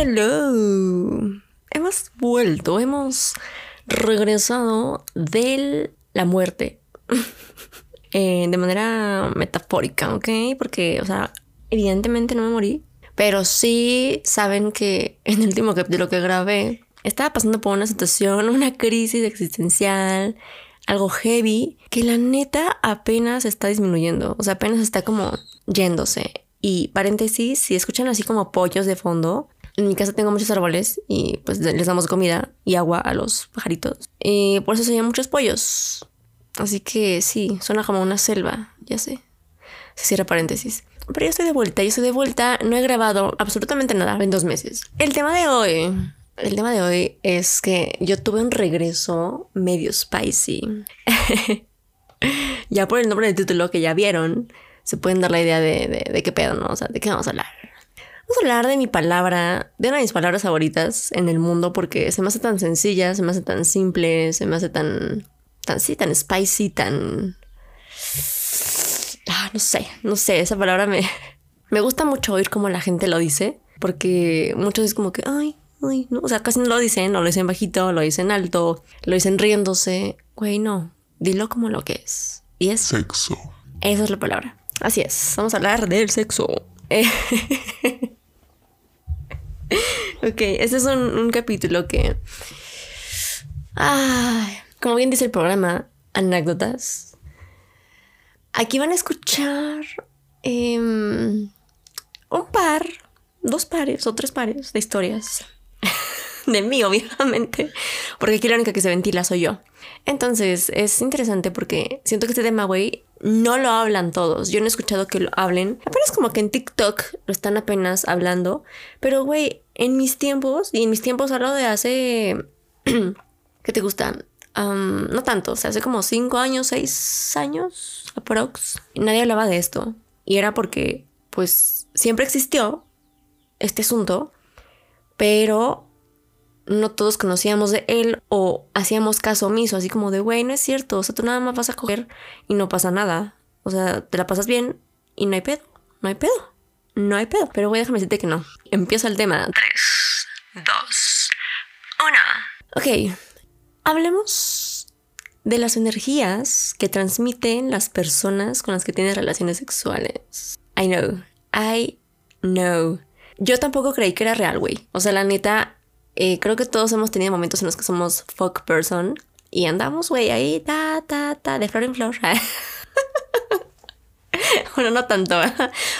Hello. Hemos vuelto, hemos regresado de la muerte. Eh, de manera metafórica, ¿ok? Porque, o sea, evidentemente no me morí. Pero sí saben que en el último capítulo que grabé estaba pasando por una situación, una crisis existencial, algo heavy, que la neta apenas está disminuyendo. O sea, apenas está como yéndose. Y paréntesis, si escuchan así como pollos de fondo, en mi casa tengo muchos árboles y pues les damos comida y agua a los pajaritos. Y por eso se muchos pollos. Así que sí, suena como una selva, ya sé. Se cierra paréntesis. Pero yo estoy de vuelta, yo estoy de vuelta, no he grabado absolutamente nada en dos meses. El tema de hoy, el tema de hoy es que yo tuve un regreso medio spicy. ya por el nombre del título que ya vieron, se pueden dar la idea de, de, de qué pedo, ¿no? O sea, de qué vamos a hablar. Vamos a hablar de mi palabra, de una de mis palabras favoritas en el mundo porque se me hace tan sencilla, se me hace tan simple, se me hace tan, tan, sí, tan spicy, tan... Ah, no sé, no sé, esa palabra me, me gusta mucho oír cómo la gente lo dice porque muchos es como que, ay, ay, no, o sea, casi no lo dicen, no lo dicen bajito, lo dicen alto, lo dicen riéndose. Güey, no, dilo como lo que es. Y es... Sexo. Esa es la palabra. Así es, vamos a hablar del sexo. ok, este es un, capítulo que... Ay, como bien dice el programa, anécdotas. Aquí van a escuchar em, un par, dos pares o tres pares de historias. de mí, obviamente. Porque aquí la única que se ventila soy yo. Entonces, es interesante porque siento que este tema, güey, no lo hablan todos. Yo no he escuchado que lo hablen. Apenas como que en TikTok lo están apenas hablando. Pero, güey, en mis tiempos, y en mis tiempos hablo de hace... ¿Qué te gusta? no tanto, o sea, hace como cinco años, seis años, aprox. Nadie hablaba de esto. Y era porque, pues, siempre existió este asunto, pero no todos conocíamos de él o hacíamos caso omiso, así como de, güey, no es cierto, o sea, tú nada más vas a coger y no pasa nada. O sea, te la pasas bien y no hay pedo, no hay pedo, no hay pedo. Pero güey, déjame decirte que no. Empieza el tema. 3, 2, 1. Ok, hablemos de las energías que transmiten las personas con las que tienes relaciones sexuales. I know, I know. Yo tampoco creí que era real, güey. O sea, la neta, eh, creo que todos hemos tenido momentos en los que somos fuck person y andamos, güey, ahí, ta, ta, ta, de flor en flor. bueno, no tanto.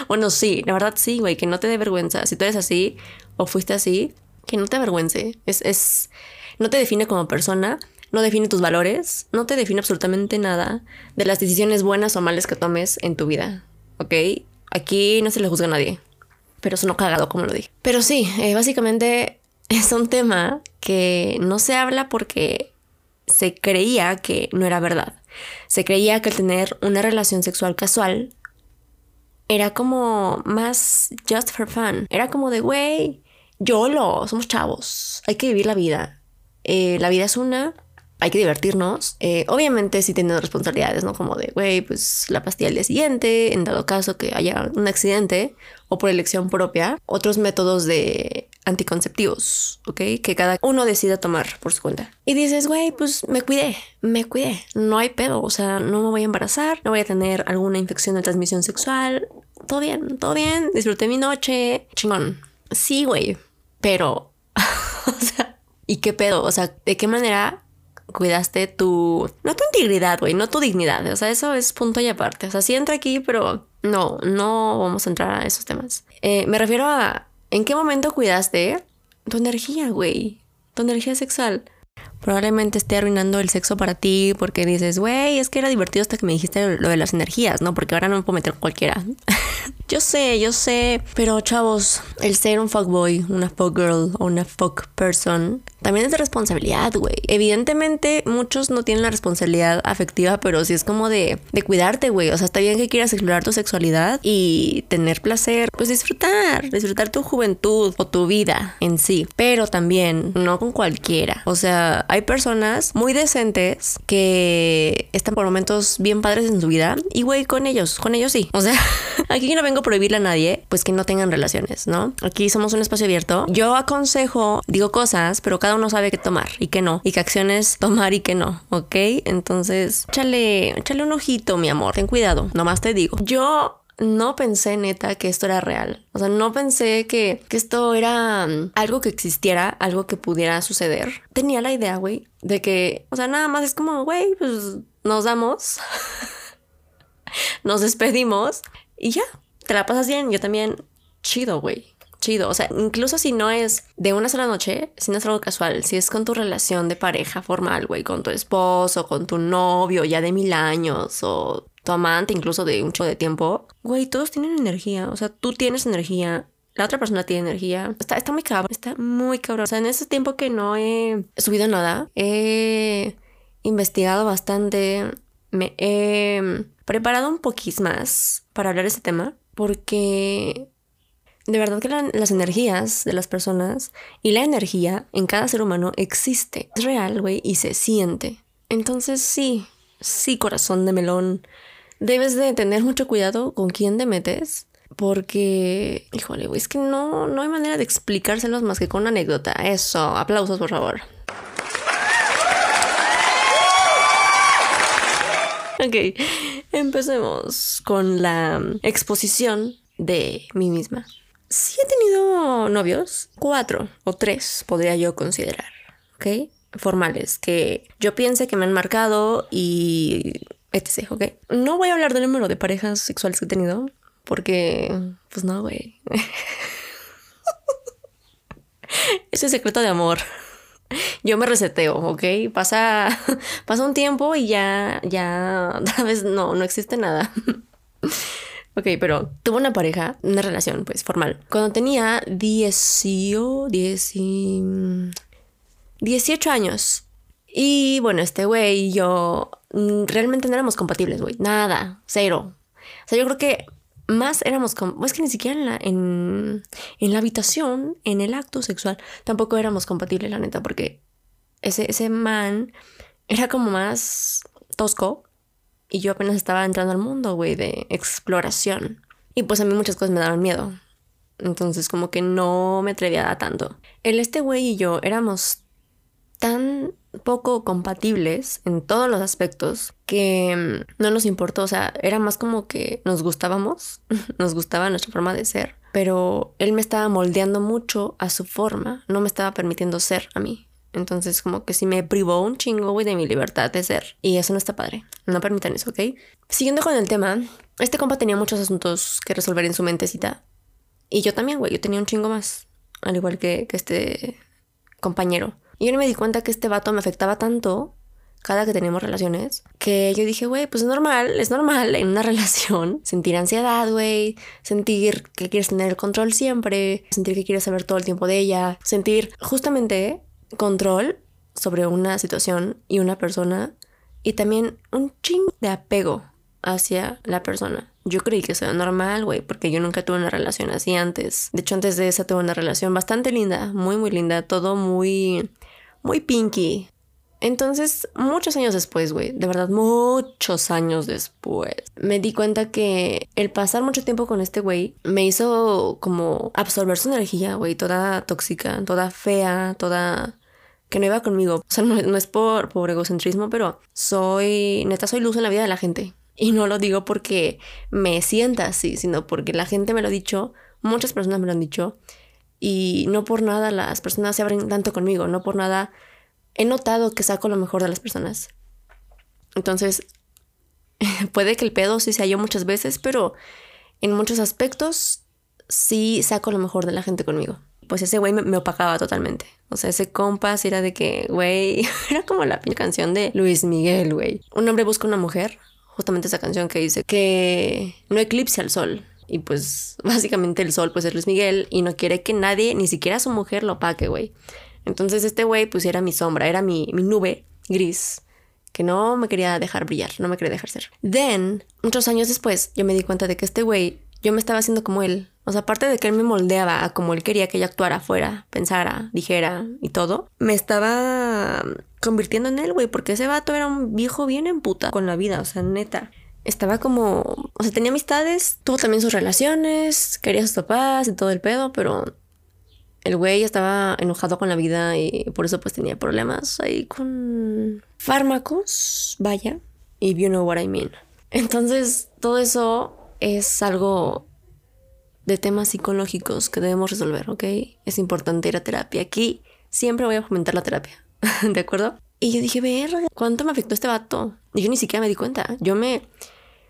bueno, sí, la verdad sí, güey, que no te dé vergüenza. Si tú eres así o fuiste así, que no te avergüence. Es, es, no te define como persona, no define tus valores, no te define absolutamente nada de las decisiones buenas o malas que tomes en tu vida. ¿Ok? Aquí no se le juzga a nadie. Pero eso no cagado, como lo dije. Pero sí, eh, básicamente es un tema que no se habla porque se creía que no era verdad. Se creía que el tener una relación sexual casual era como más just for fun. Era como de, güey, YOLO, somos chavos, hay que vivir la vida. Eh, la vida es una, hay que divertirnos. Eh, obviamente sí teniendo responsabilidades, ¿no? Como de, güey, pues la pastilla al día siguiente, en dado caso que haya un accidente o por elección propia. Otros métodos de anticonceptivos, ¿ok? Que cada uno decida tomar por su cuenta. Y dices, güey, pues me cuidé, me cuidé, no hay pedo, o sea, no me voy a embarazar, no voy a tener alguna infección de transmisión sexual, todo bien, todo bien, disfruté mi noche, chingón. Sí, güey, pero, o sea, ¿y qué pedo? O sea, ¿de qué manera cuidaste tu, no tu integridad, güey, no tu dignidad. O sea, eso es punto y aparte. O sea, sí entra aquí, pero no, no vamos a entrar a esos temas. Eh, me refiero a en qué momento cuidaste tu energía, güey, tu energía sexual. Probablemente esté arruinando el sexo para ti porque dices, güey, es que era divertido hasta que me dijiste lo de las energías, ¿no? Porque ahora no me puedo meter cualquiera. yo sé, yo sé. Pero chavos, el ser un fuckboy, una fuckgirl o una fuck person también es de responsabilidad, güey. Evidentemente, muchos no tienen la responsabilidad afectiva, pero sí es como de, de cuidarte, güey. O sea, está bien que quieras explorar tu sexualidad y tener placer, pues disfrutar, disfrutar tu juventud o tu vida en sí. Pero también, no con cualquiera. O sea, hay personas muy decentes que están por momentos bien padres en su vida y, güey, con ellos, con ellos sí. O sea, aquí no vengo a prohibirle a nadie, pues que no tengan relaciones, ¿no? Aquí somos un espacio abierto. Yo aconsejo, digo cosas, pero cada uno sabe qué tomar y qué no, y qué acciones tomar y qué no, ¿ok? Entonces, échale, échale un ojito, mi amor, ten cuidado, nomás te digo. Yo no pensé neta que esto era real. O sea, no pensé que, que, esto era mm, algo que existiera, algo que pudiera suceder. Tenía la idea, güey, de que, o sea, nada más es como, güey, pues nos damos, nos despedimos y ya, te la pasas bien, yo también, chido, güey chido. O sea, incluso si no es de una sola noche, si no es algo casual, si es con tu relación de pareja formal, güey, con tu esposo, con tu novio ya de mil años o tu amante incluso de un chico de tiempo, güey, todos tienen energía. O sea, tú tienes energía. La otra persona tiene energía. Está, está muy cabrón. Está muy cabrón. O sea, en ese tiempo que no he subido nada, he investigado bastante. Me he preparado un poquís más para hablar de este tema. Porque de verdad que las energías de las personas y la energía en cada ser humano existe. Es real, güey, y se siente. Entonces sí, sí, corazón de melón. Debes de tener mucho cuidado con quién te metes. Porque, híjole, es que no, no hay manera de explicárselos más que con una anécdota. Eso, aplausos, por favor. Ok, empecemos con la exposición de mí misma. Sí he tenido novios, cuatro o tres podría yo considerar, ¿ok? Formales, que yo piense que me han marcado y etc, ¿ok? No voy a hablar del número de parejas sexuales que he tenido, porque, pues no, güey. Ese secreto de amor. Yo me reseteo, ¿ok? Pasa, pasa un tiempo y ya, ya, tal vez no, no existe nada. Ok, pero tuvo una pareja, una relación, pues, formal. Cuando tenía 18, 18 años. Y bueno, este güey y yo realmente no éramos compatibles, güey. Nada, cero. O sea, yo creo que más éramos como, es que ni siquiera en la, en, en la habitación, en el acto sexual, tampoco éramos compatibles, la neta, porque ese, ese man era como más tosco y yo apenas estaba entrando al mundo, güey, de exploración. Y pues a mí muchas cosas me daban miedo. Entonces como que no me atrevía a tanto. El este güey y yo éramos tan poco compatibles en todos los aspectos que mm, no nos importó, o sea, era más como que nos gustábamos, nos gustaba nuestra forma de ser, pero él me estaba moldeando mucho a su forma, no me estaba permitiendo ser a mí. Entonces, como que sí me privó un chingo, güey, de mi libertad de ser. Y eso no está padre. No permitan eso, ¿ok? Siguiendo con el tema, este compa tenía muchos asuntos que resolver en su mentecita. Y yo también, güey, yo tenía un chingo más. Al igual que, que este compañero. Y yo no me di cuenta que este vato me afectaba tanto cada que teníamos relaciones, que yo dije, güey, pues es normal, es normal en una relación sentir ansiedad, güey, sentir que quieres tener el control siempre, sentir que quieres saber todo el tiempo de ella, sentir justamente control sobre una situación y una persona y también un ching de apego hacia la persona. Yo creí que eso era normal, güey, porque yo nunca tuve una relación así antes. De hecho, antes de esa tuve una relación bastante linda, muy, muy linda, todo muy, muy pinky. Entonces, muchos años después, güey, de verdad, muchos años después, me di cuenta que el pasar mucho tiempo con este güey me hizo como absorber su energía, güey, toda tóxica, toda fea, toda que no iba conmigo. O sea, no, es por, por egocentrismo, pero soy, neta, soy luz en la vida de la gente. Y no lo digo porque me sienta así, sino porque la gente me lo ha dicho, muchas personas me lo han dicho, y no por nada las personas se abren tanto conmigo, no por nada he notado que saco lo mejor de las personas. Entonces, puede que el pedo sí sea yo muchas veces, pero en muchos aspectos sí saco lo mejor de la gente conmigo. pues ese güey me, opacaba totalmente. O sea, ese compas era de que, güey, era como la canción de Luis Miguel, güey. Un hombre busca una mujer, justamente esa canción que dice que no eclipse al sol. Y pues básicamente el sol pues es Luis Miguel y no quiere que nadie, ni siquiera su mujer, lo opaque, güey. Entonces este güey pues era mi sombra, era mi, mi nube gris que no me quería dejar brillar, no me quería dejar ser. Then, muchos años después, yo me di cuenta de que este güey, yo me estaba haciendo como él. O sea, aparte de que él me moldeaba a como él quería que yo actuara, fuera, pensara, dijera y todo, me estaba convirtiendo en él, güey, porque ese vato era un viejo bien en puta con la vida, o sea, neta. Estaba como, o sea, tenía amistades, tuvo también sus relaciones, quería sus papás y todo el pedo, pero el güey estaba enojado con la vida y por eso pues tenía problemas ahí con fármacos, vaya, y you know what I mean. Entonces, todo eso es algo de temas psicológicos que debemos resolver, ¿ok? Es importante ir a terapia. Aquí siempre voy a fomentar la terapia, ¿de acuerdo? Y yo dije, ver, ¿cuánto me afectó este vato? Y yo ni siquiera me di cuenta. Yo me...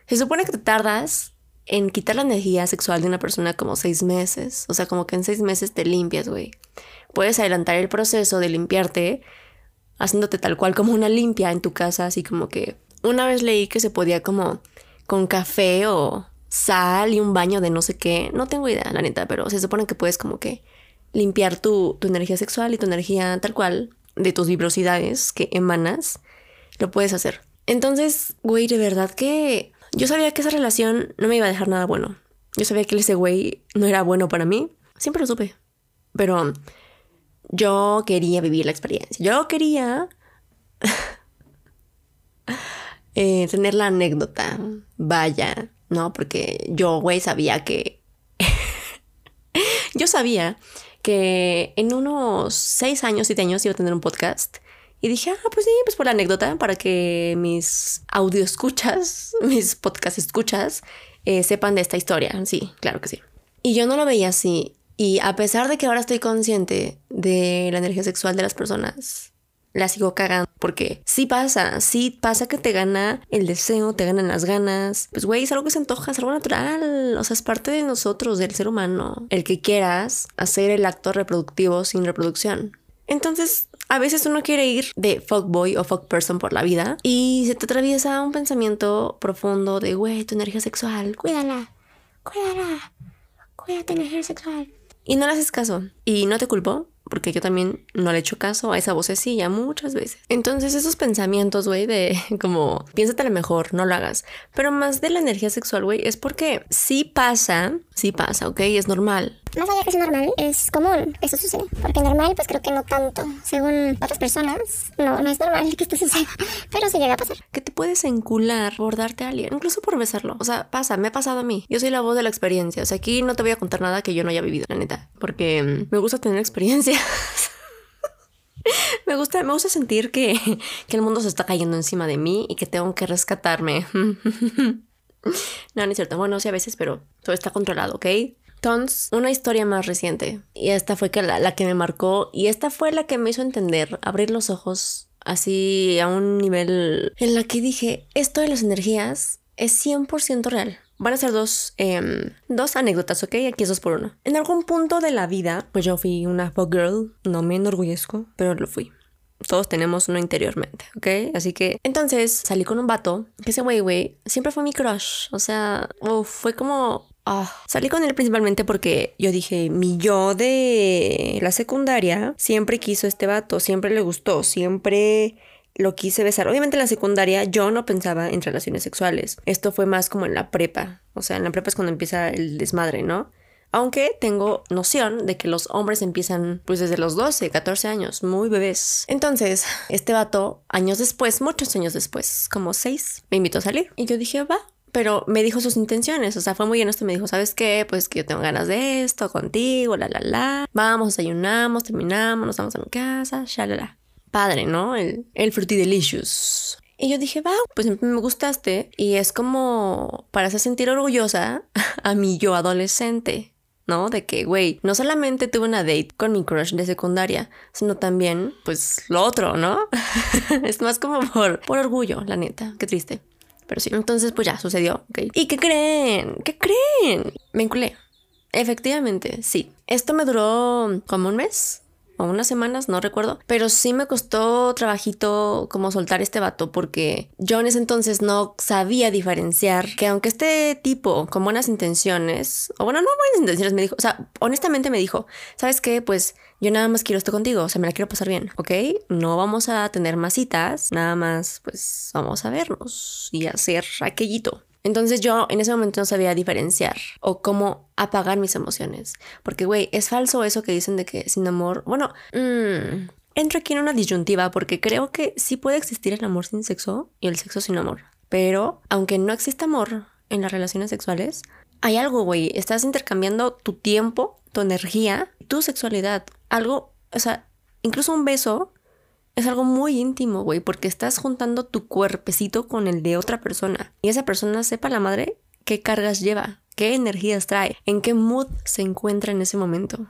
Se supone que te tardas en quitar la energía sexual de una persona como seis meses. O sea, como que en seis meses te limpias, güey. Puedes adelantar el proceso de limpiarte haciéndote tal cual como una limpia en tu casa, así como que una vez leí que se podía como con café o sal y un baño de no sé qué. No tengo idea, la neta, pero se supone que puedes como que limpiar tu, tu energía sexual y tu energía tal cual de tus vibrosidades que emanas. Lo puedes hacer. Entonces, güey, de verdad que yo sabía que esa relación no me iba a dejar nada bueno. Yo sabía que ese güey no era bueno para mí. Siempre lo supe. Pero yo quería vivir la experiencia. Yo quería eh, tener la anécdota. Vaya, ¿no? Porque yo, güey, sabía que... yo sabía que en unos seis años, siete años iba a tener un podcast y dije, ah, pues sí, pues por la anécdota, para que mis audio escuchas, mis podcast escuchas, eh, sepan de esta historia. Sí, claro que sí. Y yo no lo veía así. Y a pesar de que ahora estoy consciente de la energía sexual de las personas, la sigo cagando. Porque sí pasa, sí pasa que te gana el deseo, te ganan las ganas. Pues güey, es algo que se antoja, es algo natural. O sea, es parte de nosotros, del ser humano. El que quieras hacer el acto reproductivo sin reproducción. Entonces, a veces uno quiere ir de fuckboy o fuck person por la vida y se te atraviesa un pensamiento profundo de, güey, tu energía sexual, cuídala, cuídala, cuida tu energía sexual. Y no le haces caso. Y no te culpo, porque yo también no le he hecho caso a esa vocecilla muchas veces. Entonces esos pensamientos, güey, de como piénsate mejor, no lo hagas. Pero más de la energía sexual, güey, es porque sí pasa, sí pasa, ¿ok? Es normal. Más allá que es normal, es común, eso sucede. Porque normal, pues creo que no tanto. Según otras personas, no, no es normal que esto suceda. Pero sí llega a pasar. Que te puedes encular por darte a alguien, incluso por besarlo. O sea, pasa, me ha pasado a mí. Yo soy la voz de la experiencia. O sea, aquí no te voy a contar nada que yo no haya vivido, la neta. Porque mm, me gusta tener experiencia. me gusta, me gusta sentir que, que el mundo se está cayendo encima de mí y que tengo que rescatarme. no, no es cierto. Bueno, sí a veces, pero todo está controlado, ¿ok? Entonces, una historia más reciente. Y esta fue la, la, que me marcó. Y esta fue la que me hizo entender, abrir los ojos así a un nivel en la que dije, esto de las energías es 100% real. Van a ser dos, eh, dos anécdotas, ¿ok? Aquí es dos por uno. En algún punto de la vida, pues yo fui una fuck girl. No me enorgullezco, pero lo fui. Todos tenemos uno interiormente, ¿ok? Así que entonces salí con un vato, que ese güey, güey, siempre fue mi crush. O sea, fue como Oh, salí con él principalmente porque yo dije, mi yo de la secundaria siempre quiso este vato, siempre le gustó, siempre lo quise besar. Obviamente en la secundaria yo no pensaba en relaciones sexuales. Esto fue más como en la prepa. O sea, en la prepa es cuando empieza el desmadre, ¿no? Aunque tengo noción de que los hombres empiezan pues desde los 12, 14 años, muy bebés. Entonces, este vato, años después, muchos años después, como 6, me invitó a salir. Y yo dije, va, pero me dijo sus intenciones, o sea, fue muy honesto, me dijo, ¿sabes qué? Pues que yo tengo ganas de esto contigo, la, la, la. Vamos, desayunamos, terminamos, nos vamos a mi casa, la Padre, ¿no? El, el delicious. Y yo dije, va, pues me gustaste. Y es como para hacer sentir orgullosa a mi yo adolescente, ¿no? De que, güey, no solamente tuve una date con mi crush de secundaria, sino también, pues, lo otro, ¿no? es más como por, por orgullo, la neta. Qué triste. Pero sí, entonces pues ya sucedió, ¿ok? ¿Y qué creen? ¿Qué creen? Me enculé. Efectivamente, sí. Esto me duró como un mes o unas semanas, no recuerdo, pero sí me costó trabajito como soltar este vato porque yo en ese entonces no sabía diferenciar que aunque este tipo con buenas intenciones, o bueno, no buenas intenciones, me dijo, o sea, honestamente me dijo, ¿sabes qué? Pues yo nada más quiero esto contigo, o sea, me la quiero pasar bien, ¿ok? No vamos a tener más citas, nada más, pues vamos a vernos y hacer aquellito. Entonces yo en ese momento no sabía diferenciar o cómo apagar mis emociones. Porque, güey, es falso eso que dicen de que sin amor, bueno, mmm, entro aquí en una disyuntiva porque creo que sí puede existir el amor sin sexo y el sexo sin amor. Pero aunque no exista amor en las relaciones sexuales, hay algo, güey, estás intercambiando tu tiempo, tu energía, tu sexualidad. Algo, o sea, incluso un beso es algo muy íntimo, güey, porque estás juntando tu cuerpecito con el de otra persona. Y esa persona sepa la madre qué cargas lleva, qué energías trae, en qué mood se encuentra en ese momento.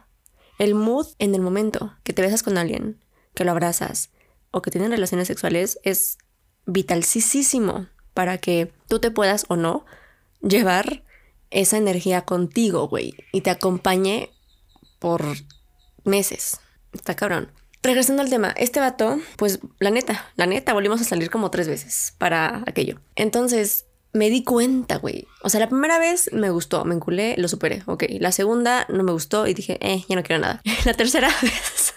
El mood en el momento que te besas con alguien, que lo abrazas o que tienen relaciones sexuales es vitalísimo para que tú te puedas o no llevar esa energía contigo, güey, y te acompañe por meses. Está cabrón. Regresando al tema, este vato, pues la neta, la neta, volvimos a salir como tres veces para aquello. Entonces me di cuenta, güey. O sea, la primera vez me gustó, me enculé, lo superé, ok. La segunda no me gustó y dije, eh, ya no quiero nada. La tercera vez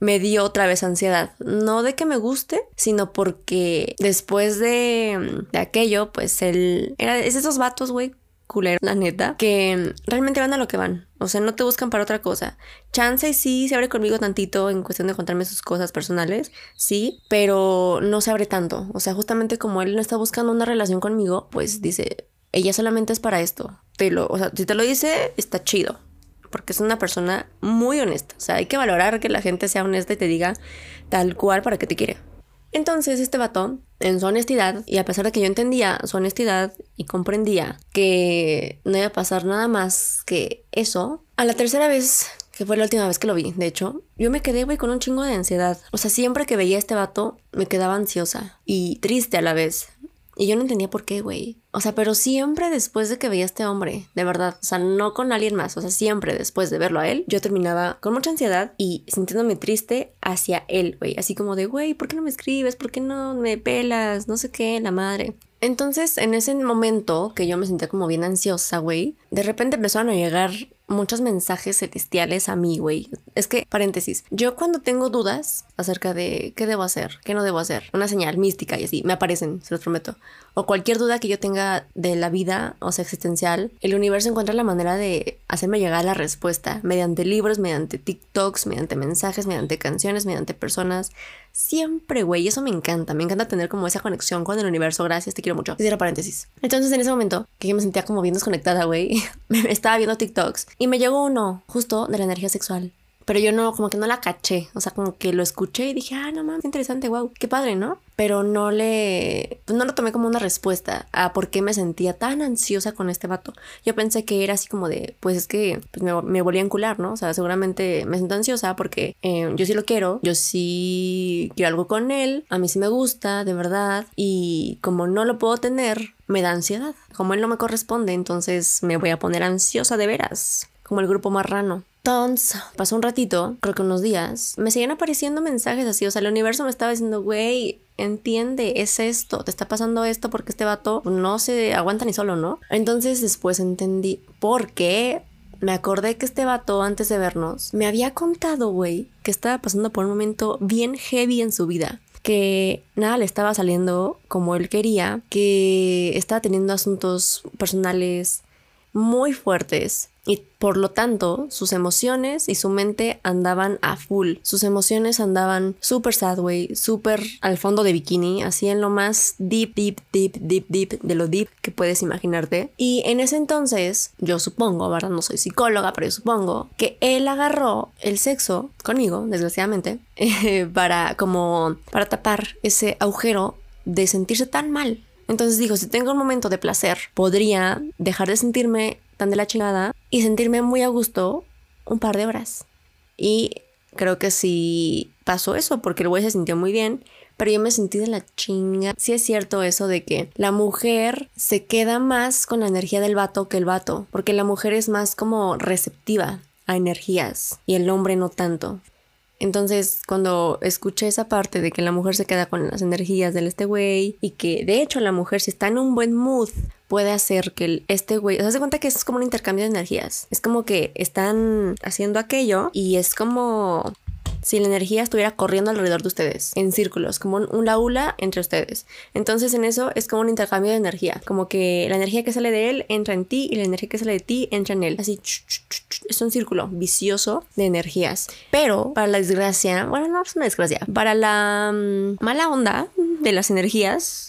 me dio otra vez ansiedad. No de que me guste, sino porque después de, de aquello, pues él era es esos vatos, güey, culero, la neta, que realmente van a lo que van. O sea, no te buscan para otra cosa. Chance sí se abre conmigo tantito en cuestión de contarme sus cosas personales, sí, pero no se abre tanto. O sea, justamente como él no está buscando una relación conmigo, pues dice, ella solamente es para esto. Te lo, o sea, si te lo dice, está chido. Porque es una persona muy honesta. O sea, hay que valorar que la gente sea honesta y te diga tal cual para que te quiere. Entonces este vato, en su honestidad, y a pesar de que yo entendía su honestidad y comprendía que no iba a pasar nada más que eso, a la tercera vez, que fue la última vez que lo vi, de hecho, yo me quedé, güey, con un chingo de ansiedad. O sea, siempre que veía este vato, me quedaba ansiosa y triste a la vez. Y yo no entendía por qué, güey. O sea, pero siempre después de que veía a este hombre, de verdad, o sea, no con alguien más, o sea, siempre después de verlo a él, yo terminaba con mucha ansiedad y sintiéndome triste hacia él, güey. Así como de, güey, ¿por qué no me escribes? ¿Por qué no me pelas? No sé qué, la madre. Entonces, en ese momento que yo me sentía como bien ansiosa, güey, de repente empezaron a llegar muchos mensajes celestiales a mí, güey. Es que, paréntesis, yo cuando tengo dudas acerca de qué debo hacer, qué no debo hacer, una señal mística y así, me aparecen, se los prometo. O cualquier duda que yo tenga de la vida, o sea, existencial, el universo encuentra la manera de hacerme llegar la respuesta mediante libros, mediante TikToks, mediante mensajes, mediante canciones, mediante personas. Siempre, güey, eso me encanta. Me encanta tener como esa conexión con el universo. Gracias, te quiero mucho. Paréntesis. Entonces, en ese momento, que yo me sentía como bien desconectada, güey, estaba viendo TikToks y me llegó uno justo de la energía sexual. Pero yo no, como que no la caché. O sea, como que lo escuché y dije, ah, no mames, interesante, wow, qué padre, ¿no? Pero no le, pues no lo tomé como una respuesta a por qué me sentía tan ansiosa con este vato. Yo pensé que era así como de, pues es que pues me, me volví a encular, ¿no? O sea, seguramente me siento ansiosa porque eh, yo sí lo quiero, yo sí quiero algo con él, a mí sí me gusta, de verdad. Y como no lo puedo tener, me da ansiedad. Como él no me corresponde, entonces me voy a poner ansiosa de veras como el grupo marrano. Entonces, pasó un ratito, creo que unos días, me seguían apareciendo mensajes así, o sea, el universo me estaba diciendo, güey, entiende, es esto, te está pasando esto porque este vato no se aguanta ni solo, ¿no? Entonces después entendí por qué. Me acordé que este vato, antes de vernos, me había contado, güey, que estaba pasando por un momento bien heavy en su vida que nada le estaba saliendo como él quería, que estaba teniendo asuntos personales muy fuertes y por lo tanto sus emociones y su mente andaban a full. Sus emociones andaban súper sad, way, súper al fondo de bikini, así en lo más deep, deep, deep, deep, deep de lo deep que puedes imaginarte. Y en ese entonces, yo supongo, ¿verdad? No soy psicóloga, pero yo supongo que él agarró el sexo conmigo, desgraciadamente, para como para tapar ese agujero de sentirse tan mal entonces dijo, si tengo un momento de placer, podría dejar de sentirme tan de la chingada y sentirme muy a gusto un par de horas. Y creo que sí pasó eso, porque el güey se sintió muy bien, pero yo me sentí de la chinga. Sí es cierto eso de que la mujer se queda más con la energía del vato que el vato, porque la mujer es más como receptiva a energías y el hombre no tanto. Entonces, cuando escuché esa parte de que la mujer se queda con las energías del este güey y que de hecho la mujer si está en un buen mood puede hacer que el, este güey, o sea, se cuenta que es como un intercambio de energías. Es como que están haciendo aquello y es como si la energía estuviera corriendo alrededor de ustedes, en círculos, como un, laula entre ustedes. Entonces en eso es como un intercambio de energía, como que la energía que sale de él entra en ti y la energía que sale de ti entra en él. Así, es un círculo vicioso de energías. Pero para la desgracia, bueno, no es una desgracia, para la mm, mala onda de las energías,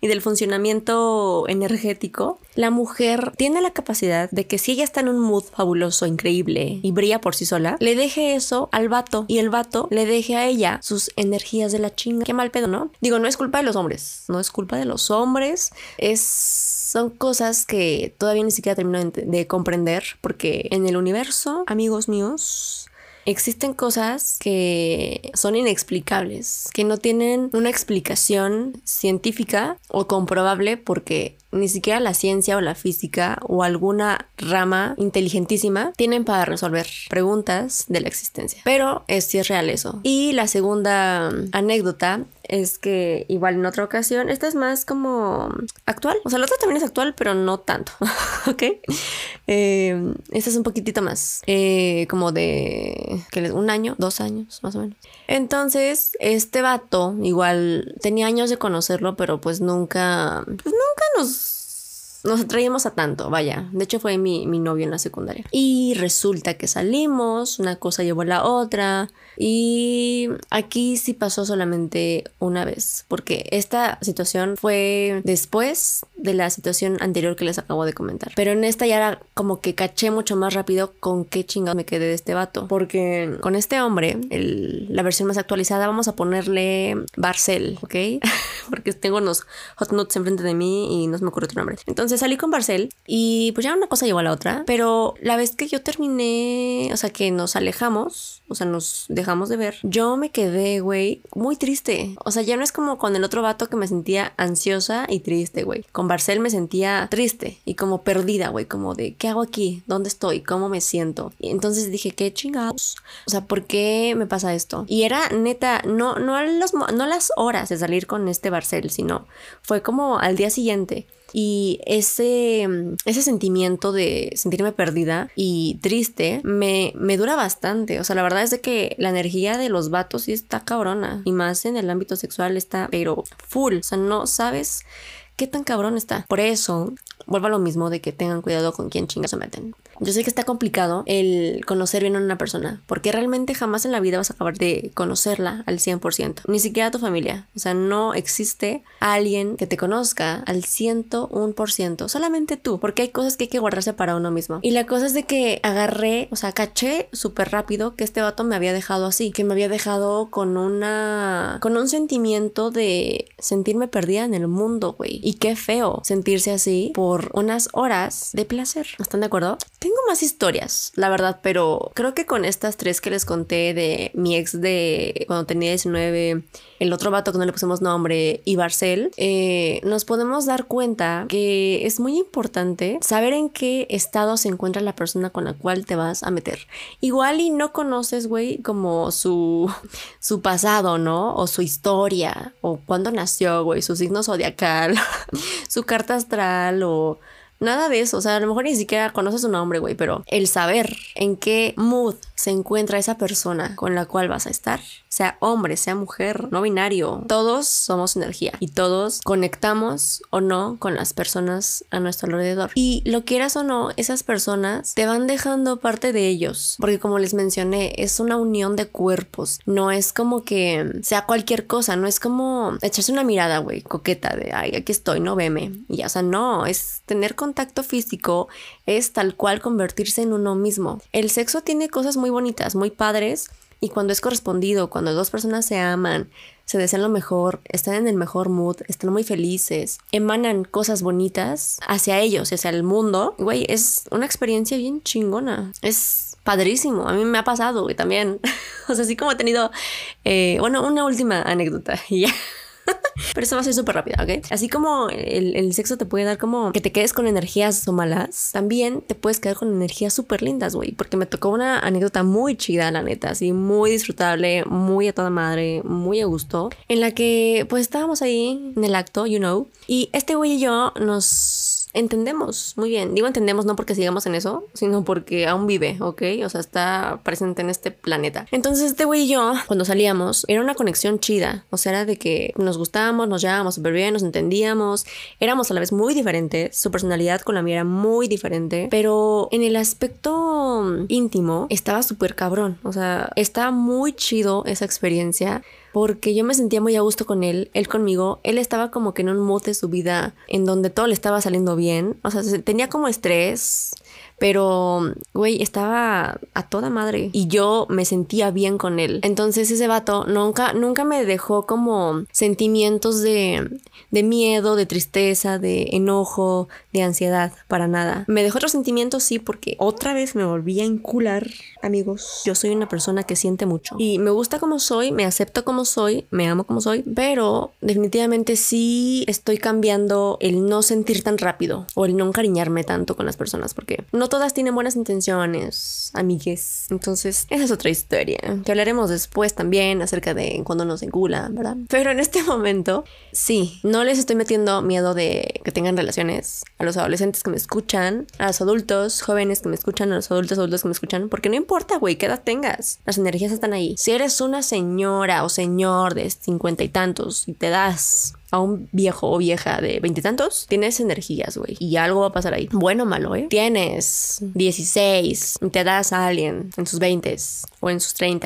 y del funcionamiento energético, la mujer tiene la capacidad de que si ella está en un mood fabuloso, increíble y brilla por sí sola, le deje eso al vato y el vato le deje a ella sus energías de la chinga. Qué mal pedo, ¿no? Digo, no es culpa de los hombres, no es culpa de los hombres, es son cosas que todavía ni siquiera termino de, comprender porque en el universo, amigos míos, Existen cosas que son inexplicables, que no tienen una explicación científica o comprobable porque ni siquiera la ciencia o la física o alguna rama inteligentísima tienen para resolver preguntas de la existencia. Pero es sí es real eso. Y la segunda anécdota es que igual en otra ocasión, esta es más como actual, o sea, la otra también es actual, pero no tanto, ¿ok? Eh, esta es un poquitito más, eh, como de que un año, dos años, más o menos. Entonces, este vato, igual tenía años de conocerlo, pero pues nunca, pues nunca nos nos atraíamos a tanto, vaya. De hecho fue mi, mi, novio en la secundaria. Y resulta que salimos, una cosa llevó a la otra. Y aquí sí pasó solamente una vez, porque esta situación fue después de la situación anterior que les acabo de comentar. Pero en esta ya era como que caché mucho más rápido con qué chingado me quedé de este vato. Porque con este hombre, la versión más actualizada, vamos a ponerle Barcel, ¿ok? porque tengo unos hot notes enfrente de mí y no se me ocurre otro nombre. Entonces salí con Barcel y pues ya una cosa llevó a la otra. Pero la vez que yo terminé, o sea, que nos alejamos, o sea, nos dejamos de ver, yo me quedé, güey, muy triste. O sea, ya no es como con el otro vato que me sentía ansiosa y triste, güey. Con Barcel me sentía triste y como perdida, güey, como de, ¿qué hago aquí? ¿Dónde estoy? ¿Cómo me siento? Y entonces dije, ¿qué chingados? O sea, ¿por qué me pasa esto? Y era neta, no, no, los, no las horas de salir con este Barcel, sino fue como al día siguiente. Y ese, ese sentimiento de sentirme perdida y triste me, me dura bastante. O sea, la verdad es de que la energía de los vatos sí está cabrona. Y más en el ámbito sexual está, pero full. O sea, no sabes qué tan cabrón está. Por eso, vuelvo a lo mismo de que tengan cuidado con quién chingas se meten. Yo sé que está complicado el conocer bien a una persona, porque realmente jamás en la vida vas a acabar de conocerla al 100%, ni siquiera a tu familia. O sea, no existe alguien que te conozca al 101%, solamente tú, porque hay cosas que hay que guardarse para uno mismo. Y la cosa es de que agarré, o sea, caché súper rápido que este vato me había dejado así, que me había dejado con una, con un sentimiento de sentirme perdida en el mundo, güey. Y qué feo sentirse así por unas horas de placer. ¿Están de acuerdo? Tengo más historias, la verdad, pero creo que con estas tres que les conté de mi ex de cuando tenía 19, el otro vato que no le pusimos nombre y Barcel, eh, nos podemos dar cuenta que es muy importante saber en qué estado se encuentra la persona con la cual te vas a meter. Igual y no conoces, güey, como su, su pasado, ¿no? O su historia, o cuándo nació, güey, su signo zodiacal, su carta astral o Nada de eso, o sea, a lo mejor ni siquiera conoces su nombre, güey, pero el saber en qué mood se encuentra esa persona con la cual vas a estar, sea hombre, sea mujer, no binario, todos somos energía y todos conectamos o no con las personas a nuestro alrededor. Y lo quieras o no, esas personas te van dejando parte de ellos, porque como les mencioné, es una unión de cuerpos, no es como que sea cualquier cosa, no es como echarse una mirada, güey, coqueta de, ay, aquí estoy, no veme. Y ya, o sea, no, es tener contacto físico, es tal cual convertirse en uno mismo. El sexo tiene cosas muy bonitas, muy padres, y cuando es correspondido, cuando dos personas se aman, se desean lo mejor, están en el mejor mood, están muy felices, emanan cosas bonitas hacia ellos, hacia el mundo, güey, es una experiencia bien chingona. Es padrísimo. A mí me ha pasado, güey, también. o sea, así como he tenido, eh, bueno, una última anécdota y ya. Pero eso va a ser súper rápido, ¿ok? Así como el, sexo te puede dar como que te quedes con energías malas, también te puedes quedar con energías súper lindas, güey. Porque me tocó una anécdota muy chida, la neta, así muy disfrutable, muy a toda madre, muy a gusto, en la que pues estábamos ahí en el acto, you know, y este güey y yo nos entendemos muy bien. Digo entendemos no porque sigamos en eso, sino porque aún vive, ¿ok? O sea, está presente en este planeta. Entonces, este güey y yo, cuando salíamos, era una conexión chida. O sea, era de que nos gustábamos, nos llevábamos súper bien, nos entendíamos. Éramos a la vez muy diferentes. Su personalidad con la mía era muy diferente. Pero en el aspecto íntimo, estaba súper cabrón. O sea, estaba muy chido esa experiencia porque yo me sentía muy a gusto con él, él conmigo, él estaba como que en un mote de su vida en donde todo le estaba saliendo bien, o sea, tenía como estrés, pero, güey, estaba a toda madre. Y yo me sentía bien con él. Entonces ese vato nunca, nunca me dejó como sentimientos de, de miedo, de tristeza, de enojo, de ansiedad, para nada. Me dejó otros sentimientos, sí, porque otra vez me volví a incular, amigos. Yo soy una persona que siente mucho. Y me gusta como soy, me acepto como soy, me amo como soy, pero definitivamente sí estoy cambiando el no sentir tan rápido o el no encariñarme tanto con las personas, porque no todas tienen buenas intenciones, amigues. Entonces, esa es otra historia que hablaremos después también acerca de cuando nos enculan, ¿verdad? Pero en este momento, sí, no les estoy metiendo miedo de que tengan relaciones a los adolescentes que me escuchan, a los adultos jóvenes que me escuchan, a los adultos adultos que me escuchan, porque no importa, güey, qué edad tengas, las energías están ahí. Si eres una señora o señor de cincuenta y tantos y te das a un viejo o vieja de veintitantos, tienes energías, güey. Y algo va a pasar ahí. Bueno o malo, ¿eh? Tienes 16 y te das a alguien en sus 20 o en sus 30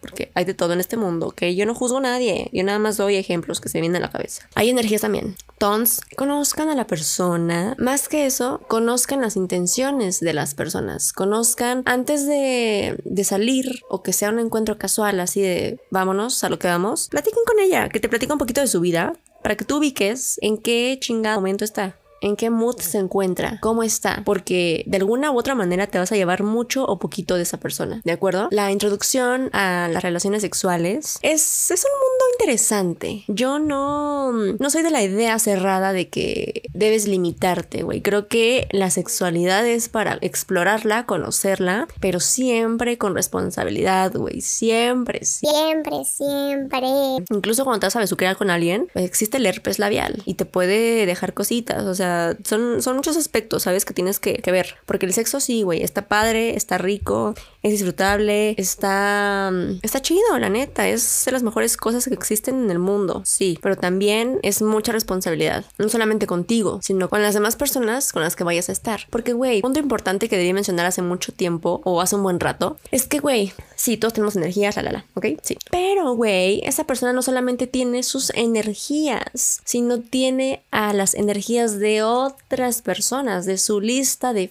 porque hay de todo en este mundo, que yo no juzgo a nadie, yo nada más doy ejemplos que se vienen a la cabeza. Hay energías también. Entonces, conozcan a la persona. Más que eso, conozcan las intenciones de las personas. Conozcan antes de, de salir o que sea un encuentro casual, así de vámonos a lo que vamos. Platiquen con ella, que te platique un poquito de su vida para que tú ubiques en qué chingado momento está en qué mood se encuentra, cómo está, porque de alguna u otra manera te vas a llevar mucho o poquito de esa persona, ¿de acuerdo? La introducción a las relaciones sexuales es, es un mundo interesante. Yo no, no soy de la idea cerrada de que debes limitarte, güey. Creo que la sexualidad es para explorarla, conocerla, pero siempre con responsabilidad, güey. Siempre, siempre, siempre. Incluso cuando te vas a besuquear con alguien, pues existe el herpes labial y te puede dejar cositas, o sea, son, son muchos aspectos, ¿sabes? Que tienes que, ver. Porque el sexo sí, güey, está padre, está rico, es disfrutable, está, está chido, la neta. Es de las mejores cosas que existen en el mundo, sí. Pero también es mucha responsabilidad. No solamente contigo, sino con las demás personas con las que vayas a estar. Porque, güey, punto importante que debí mencionar hace mucho tiempo o hace un buen rato es que, güey, sí, todos tenemos energías, la, la, la, ¿ok? Sí. Pero, güey, esa persona no solamente tiene sus energías, sino tiene a las energías de otras personas, de su lista de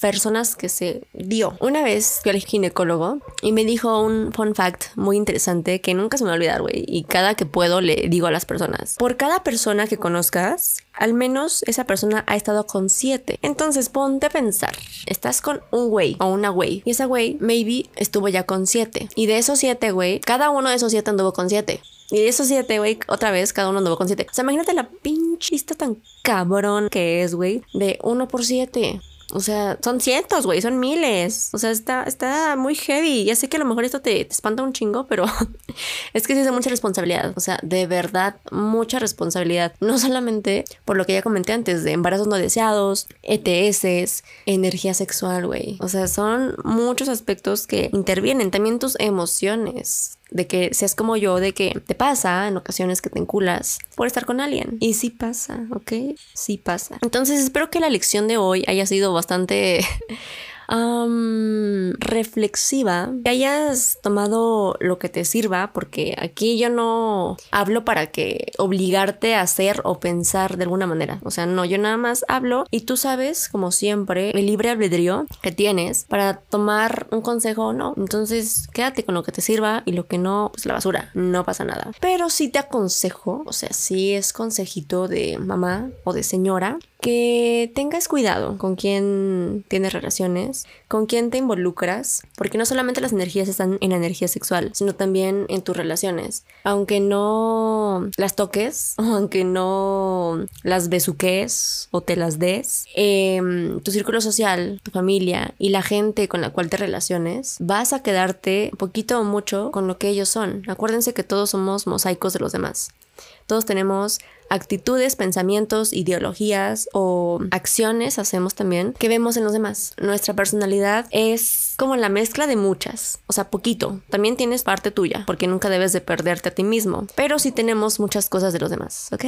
personas que se dio. Una vez fui al ginecólogo y me dijo un fun fact muy interesante que nunca se me va a olvidar, güey. Y cada que puedo le digo a las personas. Por cada persona que conozcas, al menos esa persona ha estado con siete. Entonces ponte a pensar. Estás con un güey o una güey. Y esa güey, maybe, estuvo ya con siete. Y de esos siete, güey, cada uno de esos siete anduvo con siete. Y de esos siete, güey, otra vez, cada uno anduvo con siete. O sea, imagínate la pinchista tan cabrón que es, güey, de uno por siete. O sea, son cientos, güey, son miles. O sea, está, está muy heavy. Ya sé que a lo mejor esto te, te espanta un chingo, pero es que sí es de mucha responsabilidad. O sea, de verdad, mucha responsabilidad. No solamente por lo que ya comenté antes, de embarazos no deseados, ETS, energía sexual, güey. O sea, son muchos aspectos que intervienen. También tus emociones de que seas como yo, de que te pasa en ocasiones que te enculas por estar con alguien. Y sí pasa, ¿ok? Sí pasa. Entonces espero que la lección de hoy haya sido bastante reflexiva, que hayas tomado lo que te sirva, porque aquí yo no hablo para que obligarte a hacer o pensar de alguna manera. O sea, no, yo nada más hablo y tú sabes, como siempre, el libre albedrío que tienes para tomar un consejo o no. Entonces, quédate con lo que te sirva y lo que no, pues la basura, no pasa nada. Pero sí te aconsejo, o sea, si es consejito de mamá o de señora, que tengas cuidado con quién tienes relaciones, con quién te involucras, porque no solamente las energías están en la energía sexual, sino también en tus relaciones. Aunque no las toques, aunque no las besuques o te las des, em, tu círculo social, tu familia y la gente con la cual te relaciones, vas a quedarte poquito o mucho con lo que ellos son. Acuérdense que todos somos mosaicos de los demás. Todos tenemos actitudes, pensamientos, ideologías o acciones hacemos también que vemos en los demás. Nuestra personalidad es como la mezcla de muchas, o sea, poquito. También tienes parte tuya, porque nunca debes de perderte a ti mismo, pero sí tenemos muchas cosas de los demás, ¿ok?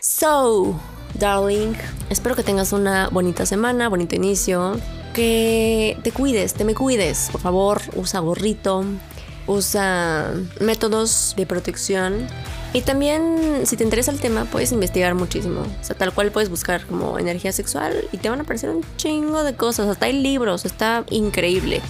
So, darling, espero que tengas una bonita semana, bonito inicio, que te cuides, te me cuides, por favor, usa gorrito, usa métodos de protección y también, si te interesa el tema, puedes investigar muchísimo. O sea, tal cual puedes buscar como energía sexual y te van a aparecer un chingo de cosas. Hasta hay libros, está increíble.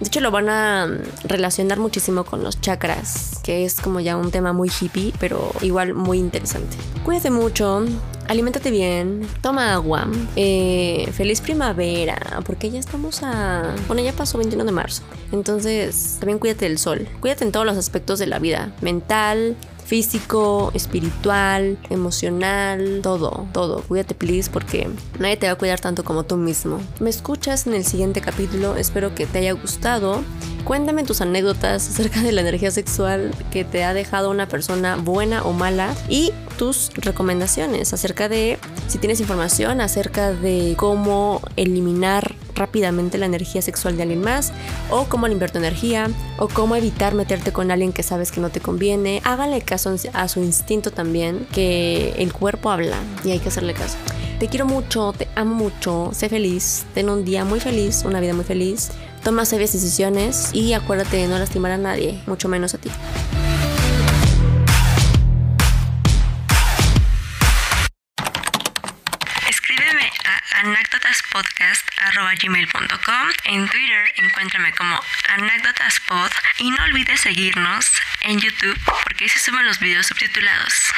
De hecho, lo van a relacionar muchísimo con los chakras, que es como ya un tema muy hippie, pero igual muy interesante. Cuídate mucho, aliméntate bien, toma agua, eh, feliz primavera, porque ya estamos a... Bueno, ya pasó 21 de marzo. Entonces, también cuídate del sol. Cuídate en todos los aspectos de la vida, mental, físico, espiritual, emocional, todo, todo. Cuídate, please, porque nadie te va a cuidar tanto como tú mismo. Me escuchas en el siguiente capítulo, espero que te haya gustado. Cuéntame tus anécdotas acerca de la energía sexual que te ha dejado una persona buena o mala y tus recomendaciones acerca de si tienes información acerca de cómo eliminar rápidamente la energía sexual de alguien más o cómo limpiar tu energía o cómo evitar meterte con alguien que sabes que no te conviene. Hágale caso a su instinto también, que el cuerpo habla y hay que hacerle caso. Te quiero mucho, te amo mucho, sé feliz, ten un día muy feliz, una vida muy feliz. Toma sabias decisiones y acuérdate de no lastimar a nadie, mucho menos a ti. anécdotaspodcast.gmail.com En Twitter encuéntrame como anécdotaspod y no olvides seguirnos en YouTube porque ahí se suben los videos subtitulados.